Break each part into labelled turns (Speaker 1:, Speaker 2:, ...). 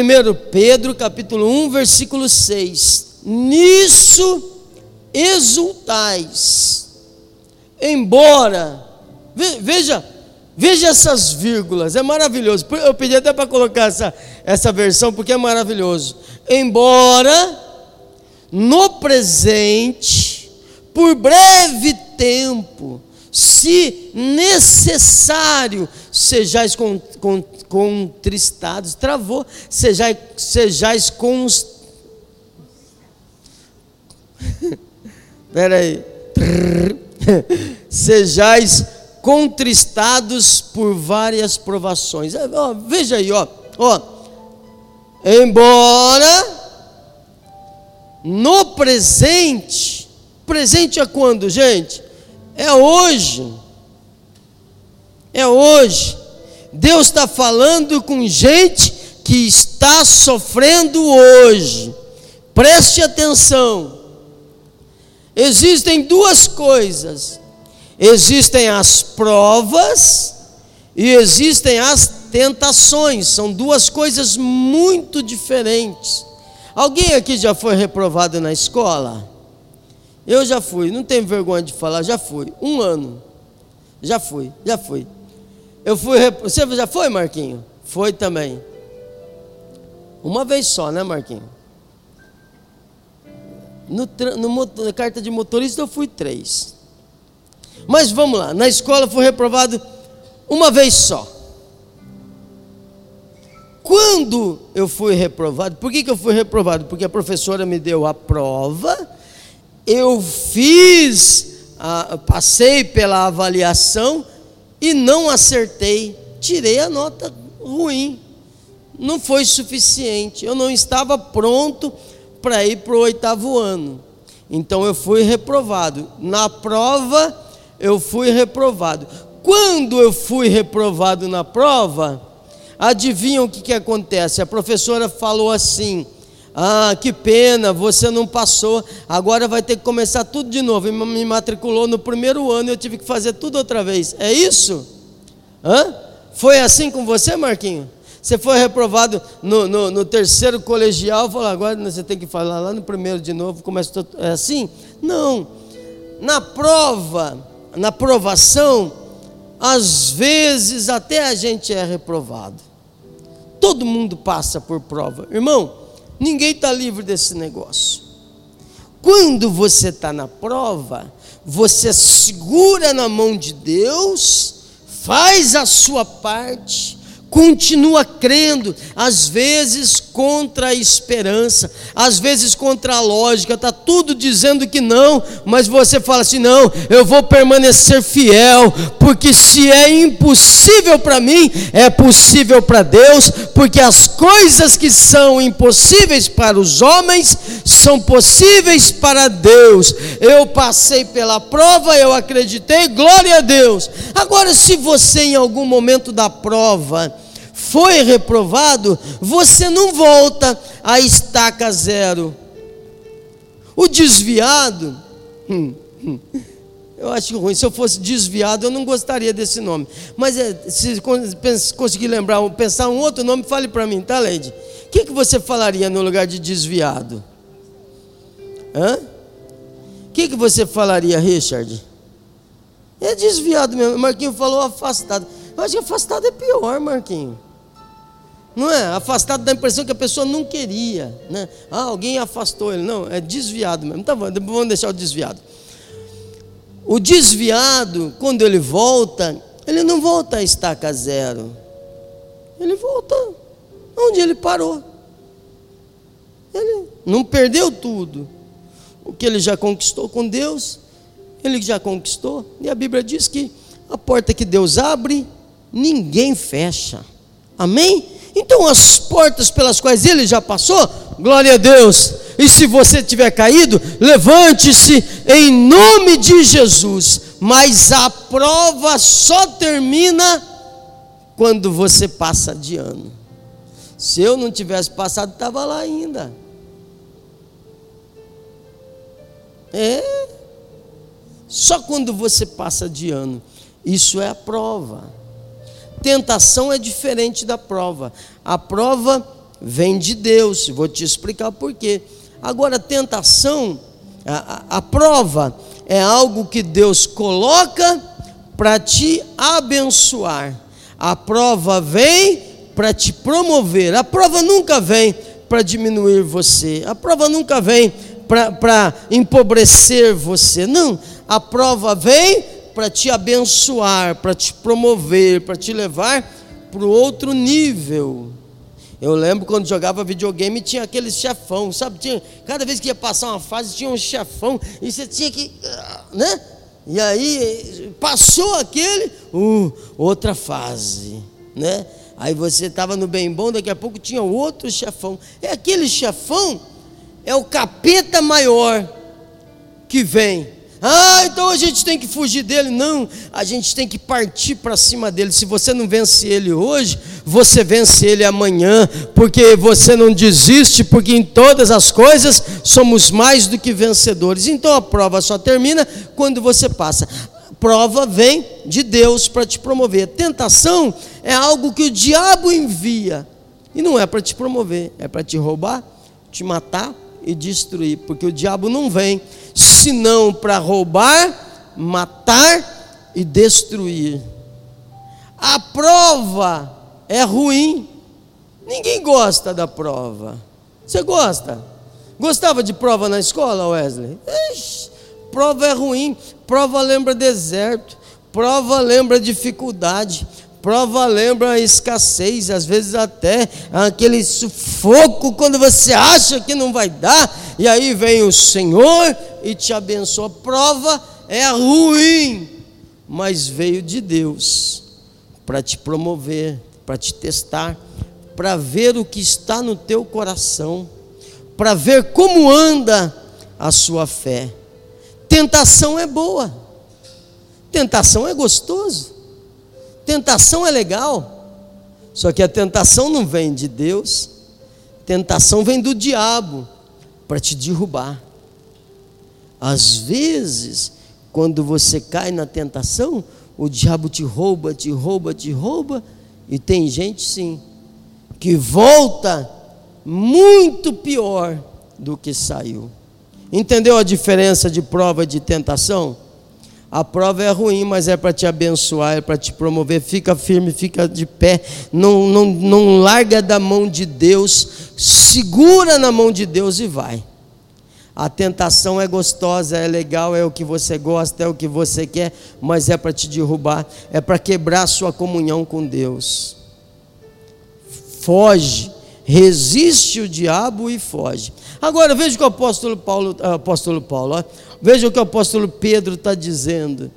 Speaker 1: 1 Pedro capítulo 1, versículo 6. Nisso exultais, embora, veja, veja essas vírgulas, é maravilhoso. Eu pedi até para colocar essa, essa versão, porque é maravilhoso. Embora, no presente, por breve tempo, se necessário, sejais contristados, travou, sejais, sejais cons. Espera aí. sejais contristados por várias provações. É, veja aí, ó, ó. Embora no presente, presente é quando, gente? É hoje. É hoje. Deus está falando com gente que está sofrendo hoje. Preste atenção. Existem duas coisas: existem as provas e existem as tentações. São duas coisas muito diferentes. Alguém aqui já foi reprovado na escola? Eu já fui, não tenho vergonha de falar, já fui. Um ano. Já fui, já fui. Eu fui. Você já foi, Marquinho? Foi também. Uma vez só, né, Marquinho? No, no, na carta de motorista eu fui três. Mas vamos lá, na escola fui reprovado uma vez só. Quando eu fui reprovado, por que, que eu fui reprovado? Porque a professora me deu a prova eu fiz, a, passei pela avaliação e não acertei, tirei a nota ruim. Não foi suficiente. Eu não estava pronto para ir para o oitavo ano. Então eu fui reprovado. Na prova, eu fui reprovado. Quando eu fui reprovado na prova, adivinham o que, que acontece? A professora falou assim: ah, que pena, você não passou, agora vai ter que começar tudo de novo. Me matriculou no primeiro ano e eu tive que fazer tudo outra vez. É isso? Hã? Foi assim com você, Marquinho? Você foi reprovado no, no, no terceiro colegial, falou, agora você tem que falar lá no primeiro de novo, começa. É assim? Não. Na prova, na provação, às vezes até a gente é reprovado. Todo mundo passa por prova. Irmão, Ninguém está livre desse negócio. Quando você está na prova, você segura na mão de Deus, faz a sua parte, continua crendo, às vezes contra a esperança, às vezes contra a lógica, está tudo dizendo que não, mas você fala assim: não, eu vou permanecer fiel, porque se é impossível para mim, é possível para Deus, porque as coisas que são impossíveis para os homens são possíveis para Deus. Eu passei pela prova, eu acreditei, glória a Deus. Agora, se você em algum momento da prova, foi reprovado, você não volta à estaca zero. O desviado, hum, hum, eu acho ruim. Se eu fosse desviado, eu não gostaria desse nome. Mas é, se conseguir lembrar, pensar um outro nome, fale para mim, tá, Leide? O que, que você falaria no lugar de desviado? Hã? O que, que você falaria, Richard? É desviado mesmo. Marquinho falou afastado. Eu acho que afastado é pior, Marquinho. Não é? Afastado dá a impressão que a pessoa não queria. Né? Ah, alguém afastou ele. Não, é desviado mesmo. Tá bom, vamos deixar o desviado. O desviado, quando ele volta, ele não volta a estaca zero. Ele volta onde ele parou. Ele não perdeu tudo. O que ele já conquistou com Deus, ele já conquistou. E a Bíblia diz que a porta que Deus abre, ninguém fecha. Amém? Então, as portas pelas quais ele já passou, glória a Deus. E se você tiver caído, levante-se em nome de Jesus. Mas a prova só termina quando você passa de ano. Se eu não tivesse passado, estava lá ainda. É. Só quando você passa de ano. Isso é a prova. Tentação é diferente da prova. A prova vem de Deus. Vou te explicar por quê. Agora, tentação, a, a, prova, é algo que Deus coloca para te abençoar. A prova vem para te promover. A prova nunca vem para diminuir você. A prova nunca vem para empobrecer você. Não. A prova vem para te abençoar, para te promover, para te levar para o outro nível. Eu lembro quando jogava videogame tinha aquele chefão, sabe? Tinha, cada vez que ia passar uma fase tinha um chefão e você tinha que, né? E aí passou aquele, uh, outra fase, né? Aí você estava no bem bom, daqui a pouco tinha outro chefão. É aquele chefão, é o capeta maior que vem ah, então a gente tem que fugir dele. Não, a gente tem que partir para cima dele. Se você não vence ele hoje, você vence ele amanhã, porque você não desiste, porque em todas as coisas somos mais do que vencedores. Então a prova só termina quando você passa. Prova vem de Deus para te promover. Tentação é algo que o diabo envia. E não é para te promover, é para te roubar, te matar e destruir, porque o diabo não vem senão para roubar, matar e destruir. A prova é ruim. Ninguém gosta da prova. Você gosta? Gostava de prova na escola, Wesley? Ixi, prova é ruim. Prova lembra deserto. Prova lembra dificuldade. Prova lembra a escassez, às vezes até aquele sufoco quando você acha que não vai dar, e aí vem o Senhor e te abençoa. Prova é ruim, mas veio de Deus para te promover, para te testar, para ver o que está no teu coração, para ver como anda a sua fé. Tentação é boa, tentação é gostoso. Tentação é legal, só que a tentação não vem de Deus, tentação vem do diabo para te derrubar. Às vezes, quando você cai na tentação, o diabo te rouba, te rouba, te rouba, e tem gente sim que volta muito pior do que saiu. Entendeu a diferença de prova e de tentação? A prova é ruim, mas é para te abençoar, é para te promover. Fica firme, fica de pé. Não, não, não larga da mão de Deus. Segura na mão de Deus e vai. A tentação é gostosa, é legal, é o que você gosta, é o que você quer, mas é para te derrubar, é para quebrar sua comunhão com Deus. Foge, resiste o diabo e foge. Agora veja o que o apóstolo Paulo, apóstolo Paulo, ó, Veja o que o apóstolo Pedro está dizendo.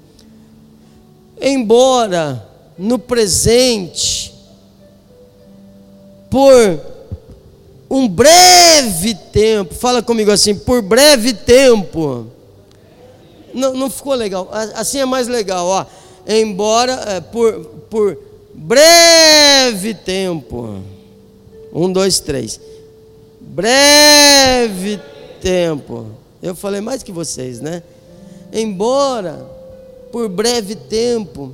Speaker 1: Embora no presente, por um breve tempo, fala comigo assim, por breve tempo. Não, não ficou legal, assim é mais legal, ó. Embora é, por, por breve tempo. Um, dois, três. Breve tempo. Eu falei mais que vocês, né? Embora por breve tempo.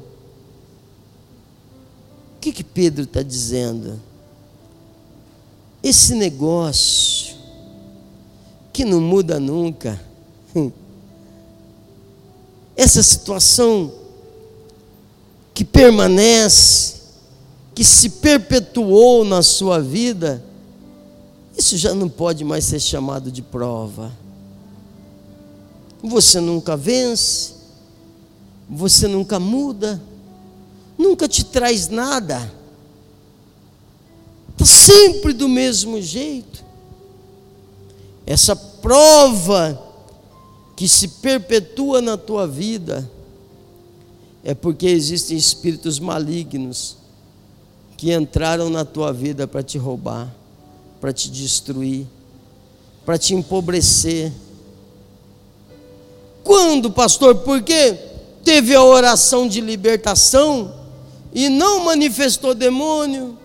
Speaker 1: O que, que Pedro está dizendo? Esse negócio que não muda nunca, essa situação que permanece, que se perpetuou na sua vida, isso já não pode mais ser chamado de prova você nunca vence, você nunca muda, nunca te traz nada, está sempre do mesmo jeito. Essa prova que se perpetua na tua vida é porque existem espíritos malignos que entraram na tua vida para te roubar, para te destruir, para te empobrecer quando, pastor? Porque teve a oração de libertação e não manifestou demônio.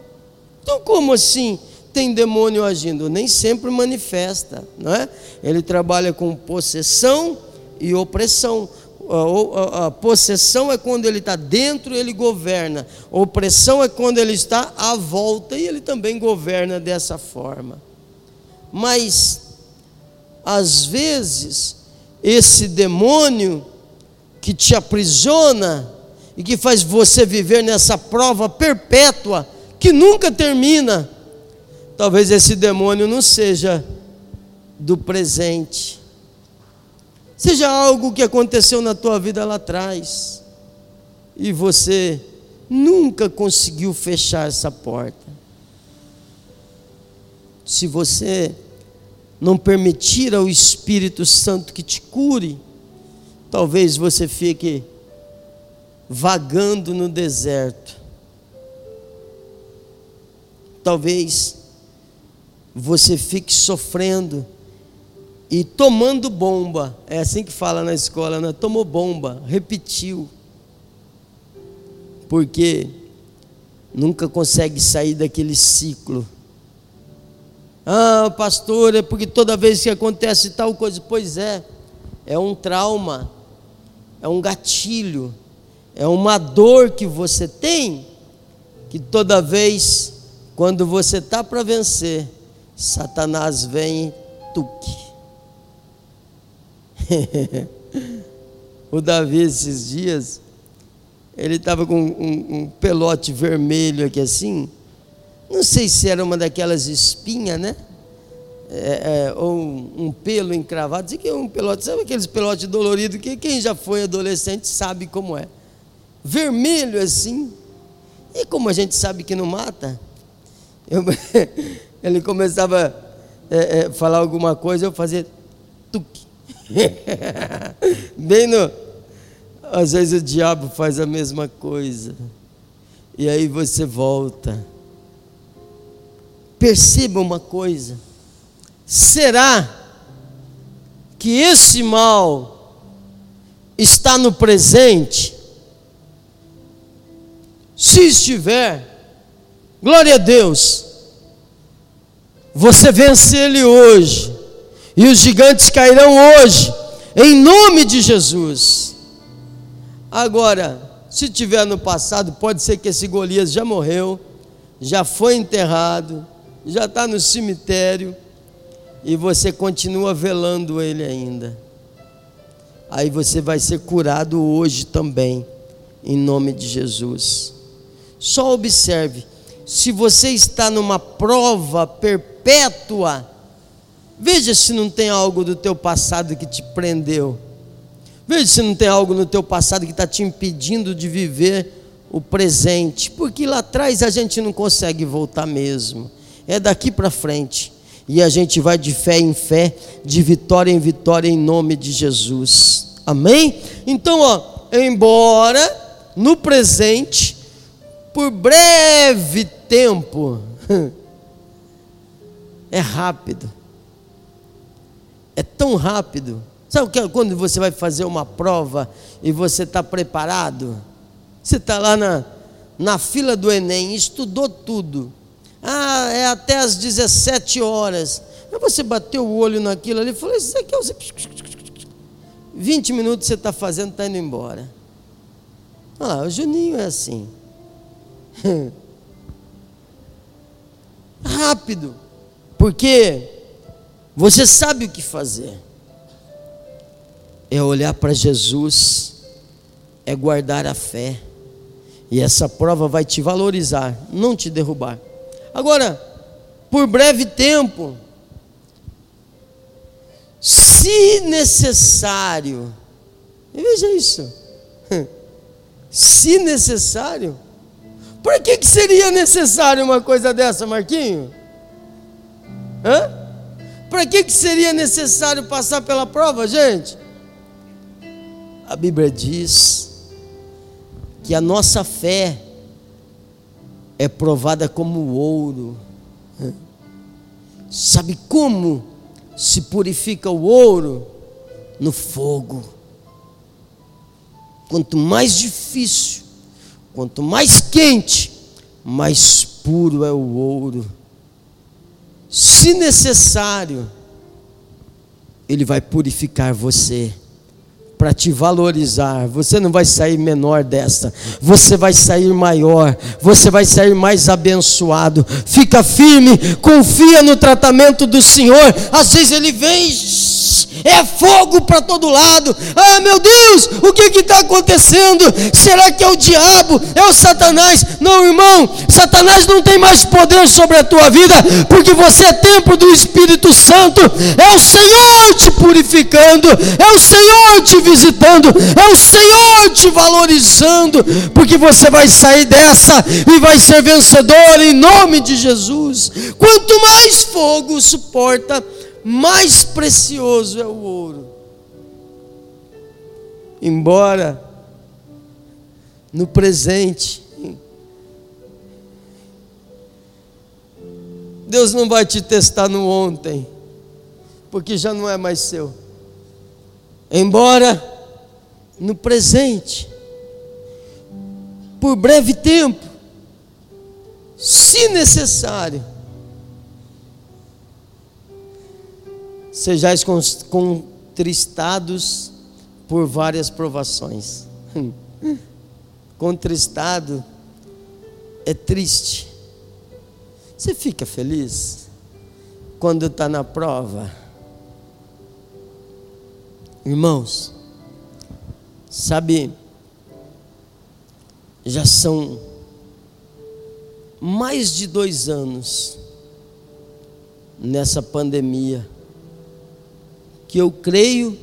Speaker 1: Então, como assim tem demônio agindo? Nem sempre manifesta, não é? Ele trabalha com possessão e opressão. A, a, a possessão é quando ele está dentro, ele governa. A opressão é quando ele está à volta e ele também governa dessa forma. Mas, às vezes, esse demônio que te aprisiona e que faz você viver nessa prova perpétua que nunca termina, talvez esse demônio não seja do presente seja algo que aconteceu na tua vida lá atrás e você nunca conseguiu fechar essa porta. Se você não permitir ao Espírito Santo que te cure, talvez você fique vagando no deserto. Talvez você fique sofrendo e tomando bomba. É assim que fala na escola, né? Tomou bomba, repetiu. Porque nunca consegue sair daquele ciclo. Ah, pastor, é porque toda vez que acontece tal coisa, pois é, é um trauma, é um gatilho, é uma dor que você tem, que toda vez, quando você está para vencer, Satanás vem e tuque. o Davi, esses dias, ele estava com um, um, pelote vermelho aqui assim. Não sei se era uma daquelas espinhas, né? É, é, ou um, pelo encravado. Diz que é um pelote, sabe aqueles pelotes doloridos que quem já foi adolescente sabe como é. Vermelho assim. E como a gente sabe que não mata, eu, ele começava a é, é, falar alguma coisa, eu fazia tuque. Bem no. Às vezes o diabo faz a mesma coisa. E aí você volta. Perceba uma coisa. Será que esse mal está no presente? Se estiver, glória a Deus. Você vence ele hoje e os gigantes cairão hoje, em nome de Jesus. Agora, se tiver no passado, pode ser que esse Golias já morreu, já foi enterrado, já está no cemitério, e você continua velando ele ainda. Aí você vai ser curado hoje também, em nome de Jesus. Só observe, se você está numa prova perpétua, Veja se não tem algo do teu passado que te prendeu. Veja se não tem algo no teu passado que está te impedindo de viver o presente. Porque lá atrás a gente não consegue voltar mesmo. É daqui para frente. E a gente vai de fé em fé, de vitória em vitória, em nome de Jesus. Amém? Então, ó, embora no presente, por breve tempo, é rápido é tão rápido. Sabe que quando você vai fazer uma prova e você está preparado? Você está lá na, na fila do Enem, estudou tudo. Ah, é até às 17 horas. Aí você bateu o olho naquilo ali e falou: Isso aqui é você. 20 minutos você está fazendo, está indo embora. Olha lá, o Juninho é assim. Rápido. Porque você sabe o que fazer. É olhar para Jesus, é guardar a fé. E essa prova vai te valorizar, não te derrubar. Agora, por breve tempo, se necessário, veja isso, se necessário, por que, que seria necessário uma coisa dessa, Marquinho? Hã? Para que, que seria necessário passar pela prova, gente? A Bíblia diz que a nossa fé é provada como ouro. Sabe como se purifica o ouro? No fogo. Quanto mais difícil, quanto mais quente, mais puro é o ouro se necessário, Ele vai purificar você para te valorizar. Você não vai sair menor dessa, você vai sair maior, você vai sair mais abençoado. Fica firme, confia no tratamento do Senhor. Às vezes ele vem, é fogo para todo lado. Ah, meu Deus, o que está acontecendo? Será que é o diabo? É o Satanás? Não, irmão, Satanás não tem mais poder sobre a tua vida, porque você é templo do Espírito Santo. É o Senhor te purificando, é o Senhor te visitando, é o Senhor te valorizando, porque você vai sair dessa e vai ser vencedor em nome de Jesus. Quanto mais fogo suporta, mais precioso é o ouro. Embora no presente, Deus não vai te testar no ontem, porque já não é mais seu. Embora no presente, por breve tempo, se necessário, sejais contristados por várias provações. Contristado é triste. Você fica feliz quando está na prova? Irmãos, sabe, já são mais de dois anos nessa pandemia, que eu creio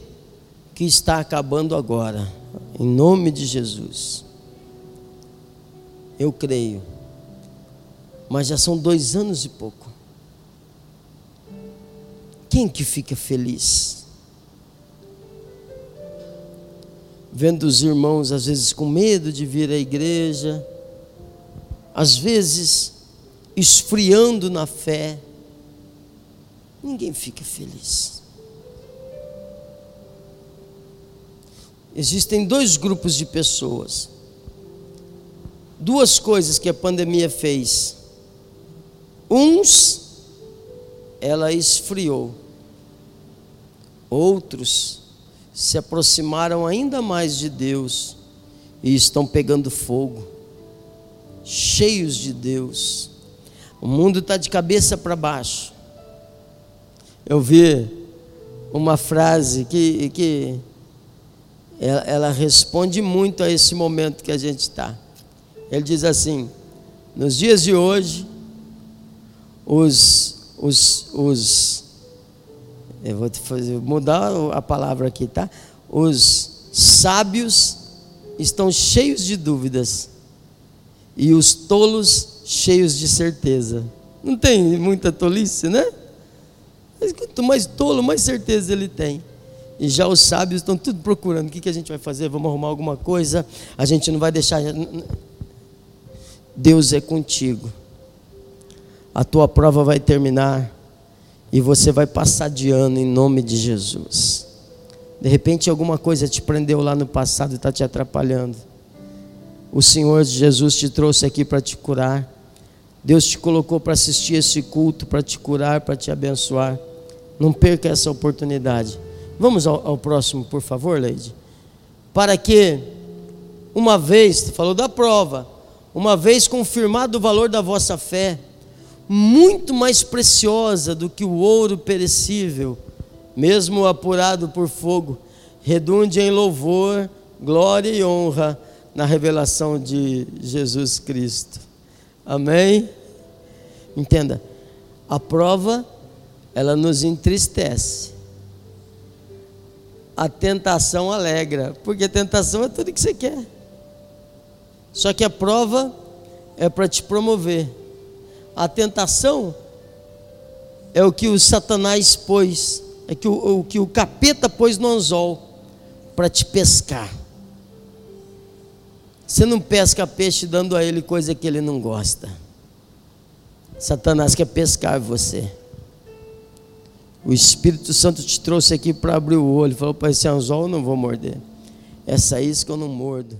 Speaker 1: que está acabando agora, em nome de Jesus. Eu creio, mas já são dois anos e pouco. Quem que fica feliz? vendo os irmãos às vezes com medo de vir à igreja, às vezes esfriando na fé, ninguém fica feliz. Existem dois grupos de pessoas. Duas coisas que a pandemia fez. Uns, ela esfriou. Outros, se aproximaram ainda mais de Deus e estão pegando fogo, cheios de Deus. O mundo está de cabeça para baixo. Eu vi uma frase que, que ela, ela responde muito a esse momento que a gente está. Ele diz assim: nos dias de hoje, os, os, os eu vou fazer, mudar a palavra aqui, tá? Os sábios estão cheios de dúvidas e os tolos cheios de certeza. Não tem muita tolice, né? Mas quanto mais tolo, mais certeza ele tem. E já os sábios estão tudo procurando: o que, que a gente vai fazer? Vamos arrumar alguma coisa? A gente não vai deixar. Deus é contigo. A tua prova vai terminar e você vai passar de ano em nome de Jesus. De repente alguma coisa te prendeu lá no passado e está te atrapalhando. O Senhor Jesus te trouxe aqui para te curar. Deus te colocou para assistir esse culto, para te curar, para te abençoar. Não perca essa oportunidade. Vamos ao, ao próximo, por favor, Leide. Para que, uma vez, falou da prova, uma vez confirmado o valor da vossa fé, muito mais preciosa do que o ouro perecível, mesmo apurado por fogo, redunde em louvor, glória e honra na revelação de Jesus Cristo. Amém? Entenda, a prova, ela nos entristece. A tentação alegra, porque a tentação é tudo que você quer. Só que a prova é para te promover a tentação é o que o Satanás pôs, é que o, o que o capeta pôs no anzol para te pescar. Você não pesca peixe dando a ele coisa que ele não gosta. Satanás quer pescar você. O Espírito Santo te trouxe aqui para abrir o olho. Falou para esse anzol eu não vou morder. Essa isca eu não mordo.